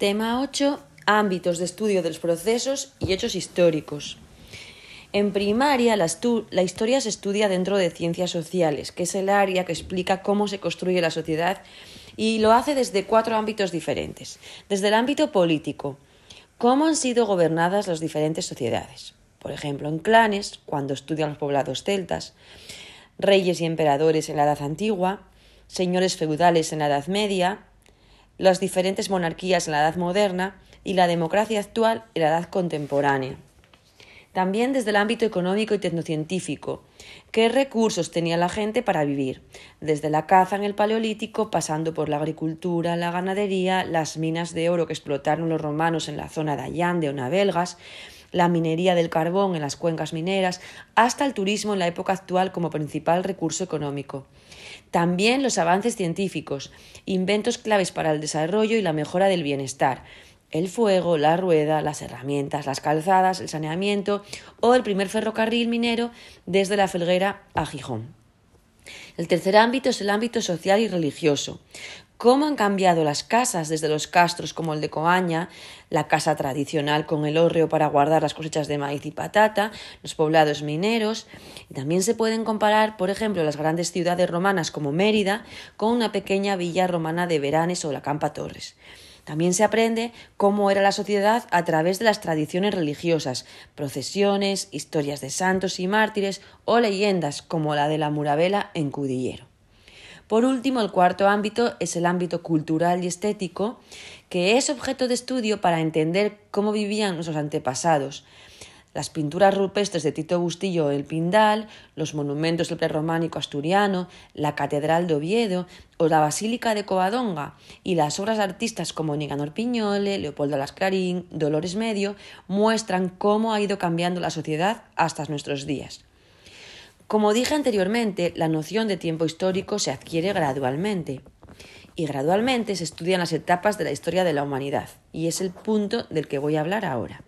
Tema 8. Ámbitos de estudio de los procesos y hechos históricos. En primaria, la, la, historia se estudia dentro de ciencias sociales, que es el área que explica cómo se construye la sociedad y lo hace desde cuatro ámbitos diferentes. Desde el ámbito político, cómo han sido gobernadas las diferentes sociedades. Por ejemplo, en clanes, cuando estudian los poblados celtas, reyes y emperadores en la Edad Antigua, señores feudales en la Edad Media, las diferentes monarquías en la Edad Moderna y la democracia actual en la Edad Contemporánea. También desde el ámbito económico y tecnocientífico. ¿Qué recursos tenía la gente para vivir? Desde la caza en el Paleolítico, pasando por la agricultura, la ganadería, las minas de oro que explotaron los romanos en la zona de Allande o Navelgas, la minería del carbón en las cuencas mineras, hasta el turismo en la época actual como principal recurso económico. También los avances científicos, inventos claves para el desarrollo y la mejora del bienestar, el fuego, la rueda, las herramientas, las calzadas, el saneamiento o el primer ferrocarril minero desde la Felguera a Gijón. El tercer ámbito es el ámbito social y religioso, cómo han cambiado las casas desde los castros como el de Coaña, la casa tradicional con el hórreo para guardar las cosechas de maíz y patata, los poblados mineros, y también se pueden comparar, por ejemplo, las grandes ciudades romanas como Mérida con una pequeña villa romana de Veranes o la Campa Torres. También se aprende cómo era la sociedad a través de las tradiciones religiosas, procesiones, historias de santos y mártires o leyendas como la de la Murabela en Cudillero. Por último, el cuarto ámbito es el ámbito cultural y estético, que es objeto de estudio para entender cómo vivían nuestros antepasados. Las pinturas rupestres de Tito Bustillo El Pindal, los monumentos del prerrománico asturiano, la Catedral de Oviedo o la Basílica de Covadonga y las obras de artistas como Nicanor Piñole, Leopoldo Lascarín, Dolores Medio muestran cómo ha ido cambiando la sociedad hasta nuestros días. Como dije anteriormente, la noción de tiempo histórico se adquiere gradualmente y gradualmente se estudian las etapas de la historia de la humanidad y es el punto del que voy a hablar ahora.